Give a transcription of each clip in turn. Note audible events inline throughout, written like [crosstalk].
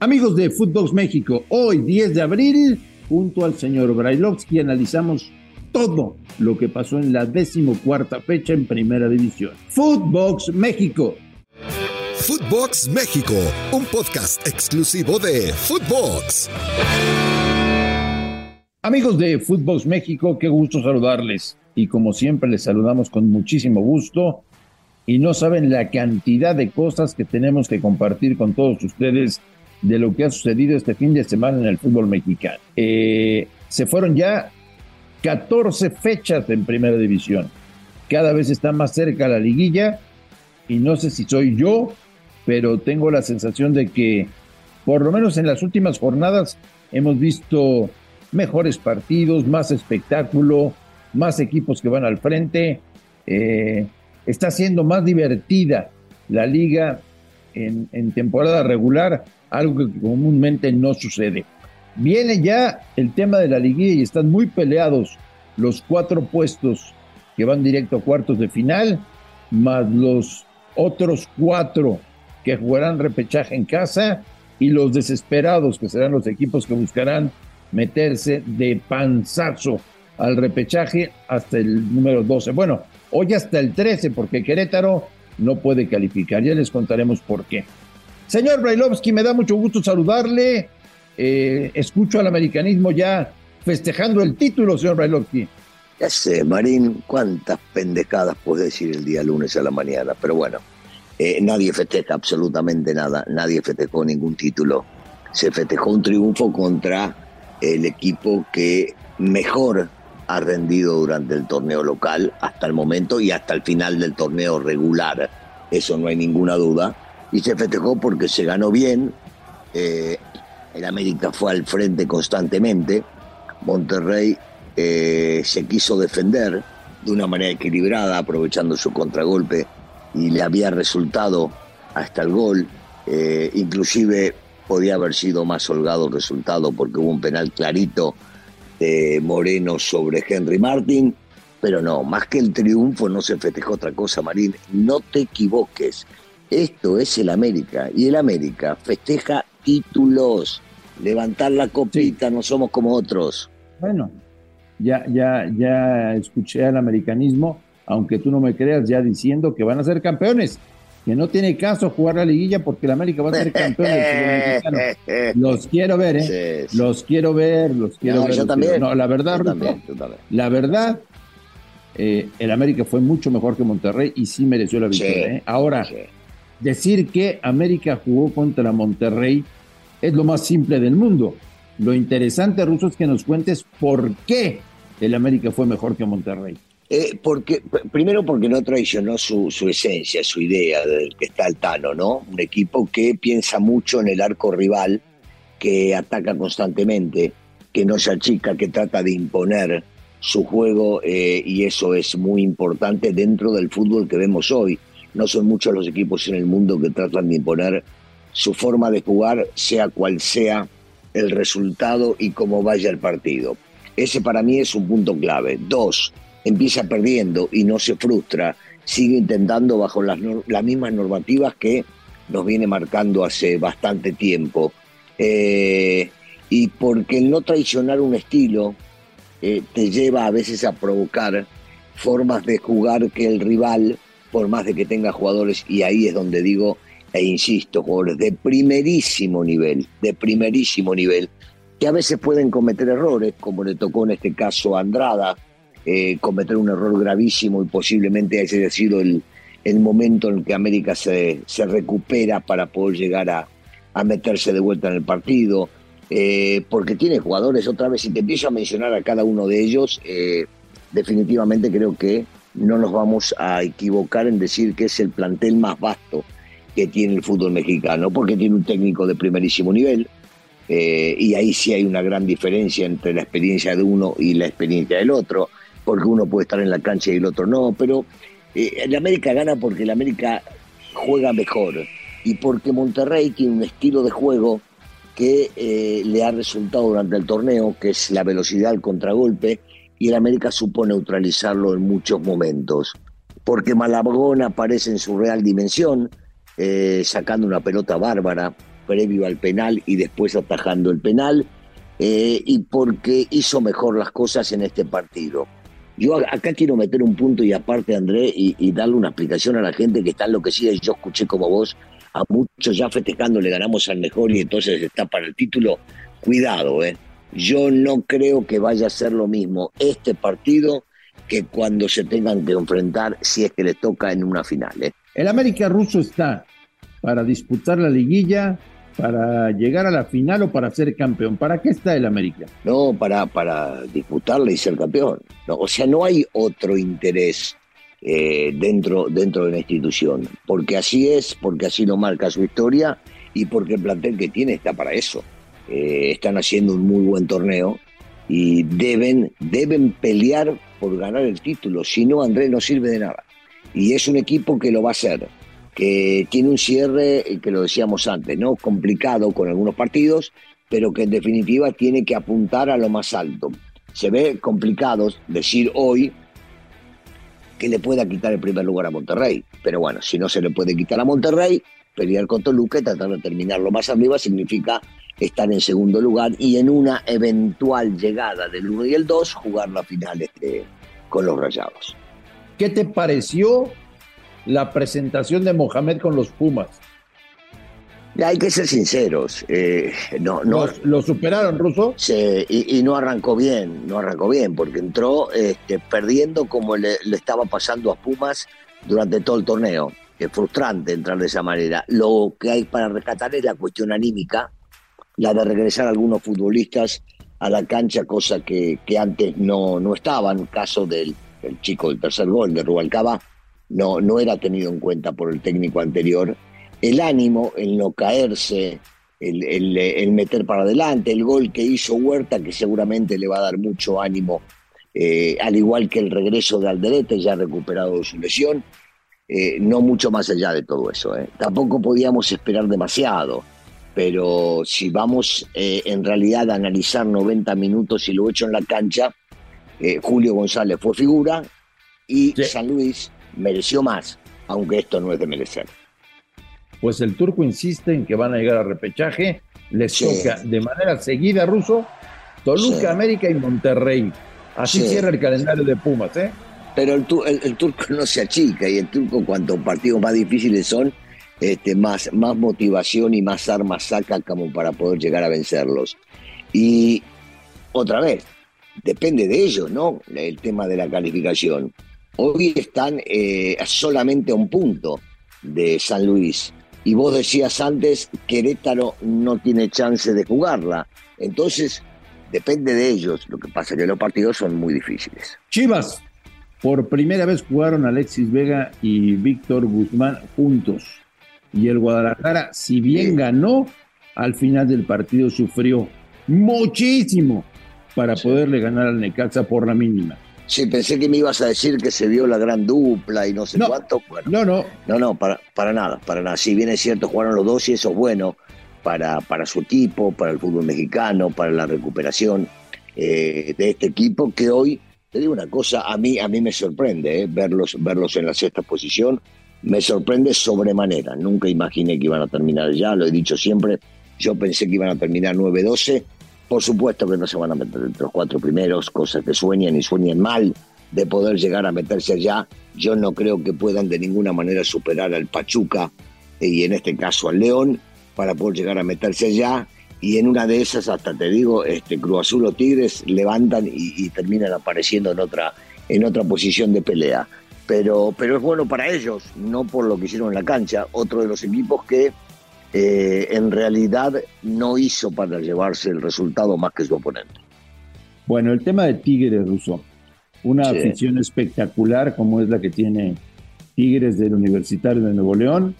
Amigos de Footbox México, hoy 10 de abril, junto al señor Brailovsky, analizamos todo lo que pasó en la decimocuarta fecha en Primera División. Footbox México. Footbox México, un podcast exclusivo de Footbox. Amigos de Footbox México, qué gusto saludarles. Y como siempre, les saludamos con muchísimo gusto. Y no saben la cantidad de cosas que tenemos que compartir con todos ustedes de lo que ha sucedido este fin de semana en el fútbol mexicano. Eh, se fueron ya 14 fechas en primera división. Cada vez está más cerca la liguilla y no sé si soy yo, pero tengo la sensación de que por lo menos en las últimas jornadas hemos visto mejores partidos, más espectáculo, más equipos que van al frente. Eh, está siendo más divertida la liga en, en temporada regular algo que comúnmente no sucede. Viene ya el tema de la liguilla y están muy peleados los cuatro puestos que van directo a cuartos de final, más los otros cuatro que jugarán repechaje en casa y los desesperados que serán los equipos que buscarán meterse de panzazo al repechaje hasta el número 12. Bueno, hoy hasta el 13 porque Querétaro no puede calificar. Ya les contaremos por qué. Señor Brailovsky, me da mucho gusto saludarle. Eh, escucho al americanismo ya festejando el título, señor Brailovsky. Marín, cuántas pendejadas puedes decir el día lunes a la mañana, pero bueno, eh, nadie festeja absolutamente nada, nadie festejó ningún título. Se festejó un triunfo contra el equipo que mejor ha rendido durante el torneo local hasta el momento y hasta el final del torneo regular. Eso no hay ninguna duda y se festejó porque se ganó bien. Eh, el América fue al frente constantemente. Monterrey eh, se quiso defender de una manera equilibrada, aprovechando su contragolpe y le había resultado hasta el gol. Eh, inclusive podía haber sido más holgado el resultado porque hubo un penal clarito de Moreno sobre Henry Martin. Pero no, más que el triunfo no se festejó otra cosa, Marín. No te equivoques. Esto es el América y el América festeja títulos. Levantar la copita, no somos como otros. Bueno, ya, ya, ya escuché al americanismo, aunque tú no me creas, ya diciendo que van a ser campeones, que no tiene caso jugar la liguilla porque el América va a ser campeón [laughs] Los quiero ver, ¿eh? Los quiero ver, los quiero ver. Yo también. No, la verdad, la verdad, eh, el América fue mucho mejor que Monterrey y sí mereció la victoria. ¿eh? Ahora, Decir que América jugó contra Monterrey es lo más simple del mundo. Lo interesante, Ruso, es que nos cuentes por qué el América fue mejor que Monterrey. Eh, porque, primero porque no traicionó su, esencia, su idea del que está el Tano, ¿no? Un equipo que piensa mucho en el arco rival, que ataca constantemente, que no se achica, que trata de imponer su juego eh, y eso es muy importante dentro del fútbol que vemos hoy. No son muchos los equipos en el mundo que tratan de imponer su forma de jugar, sea cual sea el resultado y cómo vaya el partido. Ese para mí es un punto clave. Dos, empieza perdiendo y no se frustra, sigue intentando bajo las, las mismas normativas que nos viene marcando hace bastante tiempo. Eh, y porque el no traicionar un estilo eh, te lleva a veces a provocar formas de jugar que el rival por más de que tenga jugadores, y ahí es donde digo e insisto, jugadores de primerísimo nivel, de primerísimo nivel, que a veces pueden cometer errores, como le tocó en este caso a Andrada, eh, cometer un error gravísimo y posiblemente ese haya sido el, el momento en el que América se, se recupera para poder llegar a, a, meterse de vuelta en el partido, eh, porque tiene jugadores, otra vez, si te empiezo a mencionar a cada uno de ellos, eh, definitivamente creo que no nos vamos a equivocar en decir que es el plantel más vasto que tiene el fútbol mexicano, porque tiene un técnico de primerísimo nivel, eh, y ahí sí hay una gran diferencia entre la experiencia de uno y la experiencia del otro, porque uno puede estar en la cancha y el otro no, pero eh, el América gana porque el América juega mejor y porque Monterrey tiene un estilo de juego que eh, le ha resultado durante el torneo, que es la velocidad al contragolpe, y el América supo neutralizarlo en muchos momentos. Porque Malagón aparece en su real dimensión, eh, sacando una pelota bárbara, previo al penal y después atajando el penal, eh, y porque hizo mejor las cosas en este partido. Yo acá quiero meter un punto y aparte, André, y, darle una explicación a la gente que está enloquecida. Y yo escuché como vos a muchos ya festejando, le ganamos al mejor y entonces está para el título. Cuidado, ¿eh? Yo no creo que vaya a ser lo mismo este partido que cuando se tengan que enfrentar si es que le toca en una final. ¿eh? El América ruso está para disputar la liguilla, para llegar a la final o para ser campeón. ¿Para qué está el América? No, para, para disputarla y ser campeón. o sea, no hay otro interés eh, dentro, dentro de la institución, porque así es, porque así lo marca su historia y porque el plantel que tiene está para eso. Eh, están haciendo un muy buen torneo y deben, deben pelear por ganar el título, si no Andrés no sirve de nada. Y es un equipo que lo va a hacer que tiene un cierre, eh, que lo decíamos antes, ¿no? Complicado con algunos partidos, pero que en definitiva tiene que apuntar a lo más alto. Se ve complicado decir hoy que le pueda quitar el primer lugar a Monterrey, pero bueno, si no se le puede quitar a Monterrey, pelear con Toluca y tratar de terminar lo más arriba significa estar en segundo lugar y en una eventual llegada del 1 y el 2 jugar la final este, con los Rayados. ¿Qué te pareció la presentación de Mohamed con los Pumas? Hay que ser sinceros. Eh, no, no, ¿Lo, superaron, Ruso? Sí, y, no arrancó bien, no arrancó bien, porque entró este, perdiendo como le, estaba pasando a Pumas durante todo el torneo. Es frustrante entrar de esa manera. Lo que hay para rescatar es la cuestión anímica, la de regresar algunos futbolistas a la cancha, cosa que, que antes no, no estaban. Caso del, chico del tercer gol, de Rubalcaba, no, no era tenido en cuenta por el técnico anterior. El ánimo, el no caerse, el, meter para adelante, el gol que hizo Huerta, que seguramente le va a dar mucho ánimo, eh, al igual que el regreso de Alderete, ya recuperado de su lesión. Eh, no mucho más allá de todo eso. Eh. Tampoco podíamos esperar demasiado, pero si vamos en realidad a analizar 90 minutos y lo hecho en la cancha, Julio González fue figura y San Luis mereció más, aunque esto no es de merecer. Pues el turco insiste en que van a llegar a repechaje, les toca de manera seguida ruso, Toluca, América y Monterrey. Así cierra el calendario de Pumas, ¿eh? Pero el, el, turco [laughs] no se achica y el turco cuanto partidos más difíciles son, este, más, más motivación y más armas saca como para poder llegar a vencerlos. Y otra vez, depende de ellos, ¿no? El tema de la calificación. Hoy están eh, solamente a un punto de San Luis. Y vos decías antes, Querétaro no tiene chance de jugarla. Entonces, depende de ellos. Lo que pasa es que los partidos son muy difíciles. Chivas, por primera vez jugaron Alexis Vega y Víctor Guzmán juntos. Y el Guadalajara, si bien ganó, al final del partido sufrió muchísimo para poderle ganar al Necaxa por la mínima. Sí, pensé que me ibas a decir que se vio la gran dupla y no sé cuánto. no, no. No, no, para, para nada, para nada. Si bien es cierto, jugaron los dos y eso es bueno para, para su equipo, para el fútbol mexicano, para la recuperación eh, de este equipo que hoy, te digo una cosa, a mí, a mí me sorprende eh, verlos, verlos en la sexta posición. Me sorprende sobremanera. Nunca imaginé que iban a terminar ya, lo he dicho siempre. Yo pensé que iban a terminar 9-12 por supuesto que no se van a meter entre los cuatro primeros, cosas que sueñan y sueñan mal de poder llegar a meterse allá. Yo no creo que puedan de ninguna manera superar al Pachuca y en este caso al León para poder llegar a meterse allá. Y en una de esas, hasta te digo, este Cruz Azul o Tigres levantan y, terminan apareciendo en otra, en otra posición de pelea. Pero, pero es bueno para ellos, no por lo que hicieron en la cancha. Otro de los equipos que eh, en realidad no hizo para llevarse el resultado más que su oponente. Bueno, el tema de Tigres, Russo. Una afición espectacular como es la que tiene Tigres del Universitario de Nuevo León.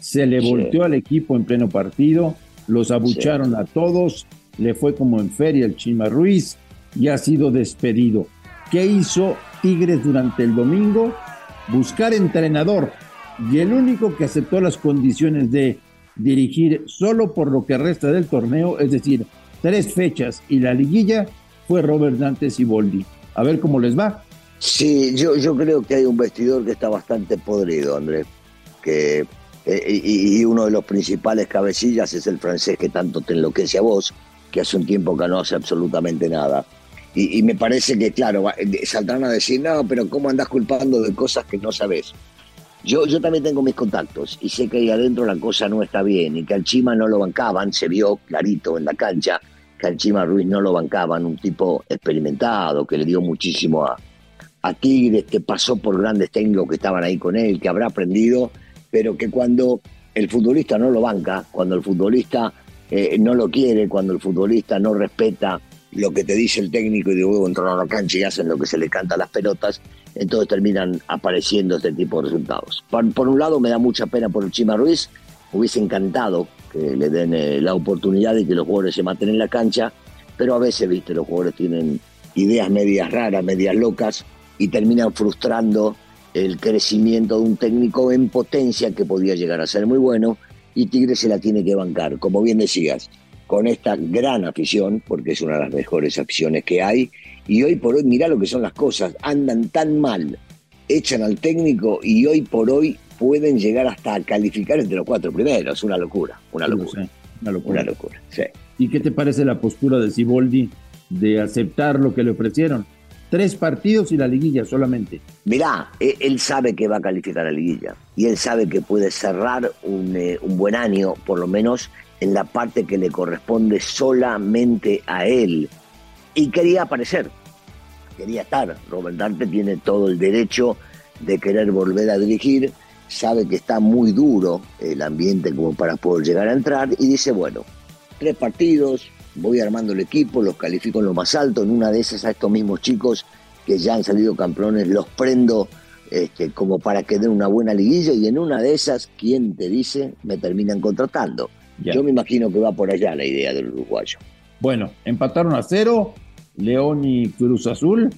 Se le volteó al equipo en pleno partido, los abucharon a todos, le fue como en feria el Chima Ruiz y ha sido despedido. ¿Qué hizo Tigres durante el domingo? Buscar entrenador. Y el único que aceptó las condiciones de dirigir solo por lo que resta del torneo, es decir, tres fechas y la liguilla, fue Robert Dantes y Boldi. A ver cómo les va. Sí, yo, yo creo que hay un vestidor que está bastante podrido, Andrés, que Eh, y, uno de los principales cabecillas es el francés que tanto te enloquece a vos, que hace un tiempo que no hace absolutamente nada. Y, me parece que, claro, saldrán a decir, no, pero ¿cómo andás culpando de cosas que no sabes? Yo, yo también tengo mis contactos y sé que ahí adentro la cosa no está bien y que al Chima no lo bancaban, se vio clarito en la cancha que al Chima Ruiz no lo bancaban, un tipo experimentado que le dio muchísimo a, a Tigres, que pasó por grandes técnicos que estaban ahí con él, que habrá aprendido pero que cuando el futbolista no lo banca, cuando el futbolista eh, no lo quiere, cuando el futbolista no respeta lo que te dice el técnico y luego entran a la cancha y hacen lo que se le canta a las pelotas, entonces terminan apareciendo este tipo de resultados. Por, un lado me da mucha pena por el Chima Ruiz, hubiese encantado que le den eh, la oportunidad de que los jugadores se maten en la cancha, pero a veces, viste, los jugadores tienen ideas medias raras, medias locas y terminan frustrando el crecimiento de un técnico en potencia que podía llegar a ser muy bueno y Tigre se la tiene que bancar, como bien decías, con esta gran afición, porque es una de las mejores aficiones que hay, y hoy por hoy, mirá lo que son las cosas, andan tan mal, echan al técnico y hoy por hoy pueden llegar hasta a calificar entre los cuatro primeros, una locura, una locura. una locura. Una locura, sí. ¿Y qué te parece la postura de Siboldi de aceptar lo que le ofrecieron? Tres partidos y la liguilla solamente. Mirá, e, él sabe que va a calificar a la liguilla y él sabe que puede cerrar un, eh, un buen año, por lo menos en la parte que le corresponde solamente a él. Y quería aparecer, quería estar. Robert Dante tiene todo el derecho de querer volver a dirigir, sabe que está muy duro el ambiente como para poder llegar a entrar y dice, bueno, tres partidos, voy armando el equipo, los califico en lo más alto, en una de esas a estos mismos chicos que ya han salido campeones, los prendo este, como para que den una buena liguilla y en una de esas, ¿quién te dice? Me terminan contratando. Yo me imagino que va por allá la idea del uruguayo. Bueno, empataron a cero, León y Cruz Azul.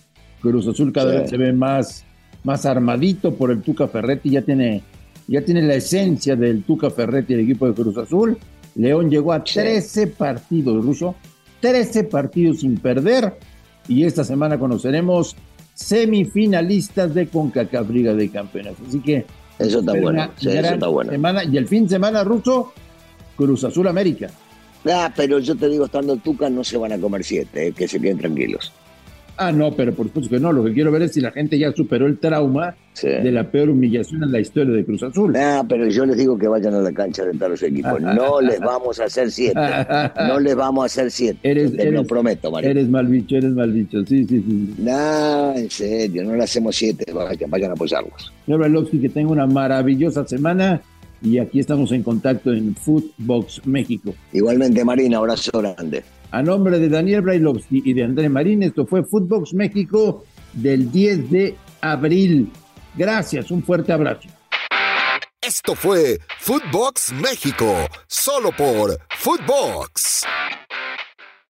Cruz Azul cada vez se ve más, más armadito por el Tuca Ferretti, ya tiene, ya tiene la esencia del Tuca Ferretti, el equipo de Cruz Azul. León llegó a 13 partidos, Ruso, 13 partidos sin perder. Y esta semana conoceremos semifinalistas de CONCACAF Liga de Campeones. Así que. Eso está bueno. eso está bueno. Semana, y el fin de semana, Ruso, Cruz Azul América. Ah, pero yo te digo, estando Tuca no se van a comer siete, eh, que se queden tranquilos. Ah, no, pero por supuesto que no. Lo que quiero ver es si la gente ya superó el trauma de la peor humillación en la historia de Cruz Azul. Ah, pero yo les digo que vayan a la cancha a rentar los equipos. [laughs] No les vamos a hacer siete. No les vamos a hacer siete. Eres, te lo prometo, María. Eres mal bicho, eres mal bicho. Sí, sí, sí. No, en serio, no le hacemos siete. Vayan, vayan a apoyarlos. Señor Brailovsky, que tenga una maravillosa semana. Y aquí estamos en contacto en Footbox México. Igualmente, Marina, abrazo grande. A nombre de Daniel Brailovsky y de André Marín, esto fue Footbox México del 10 de abril. Gracias, un fuerte abrazo. Esto fue Footbox México, solo por Footbox.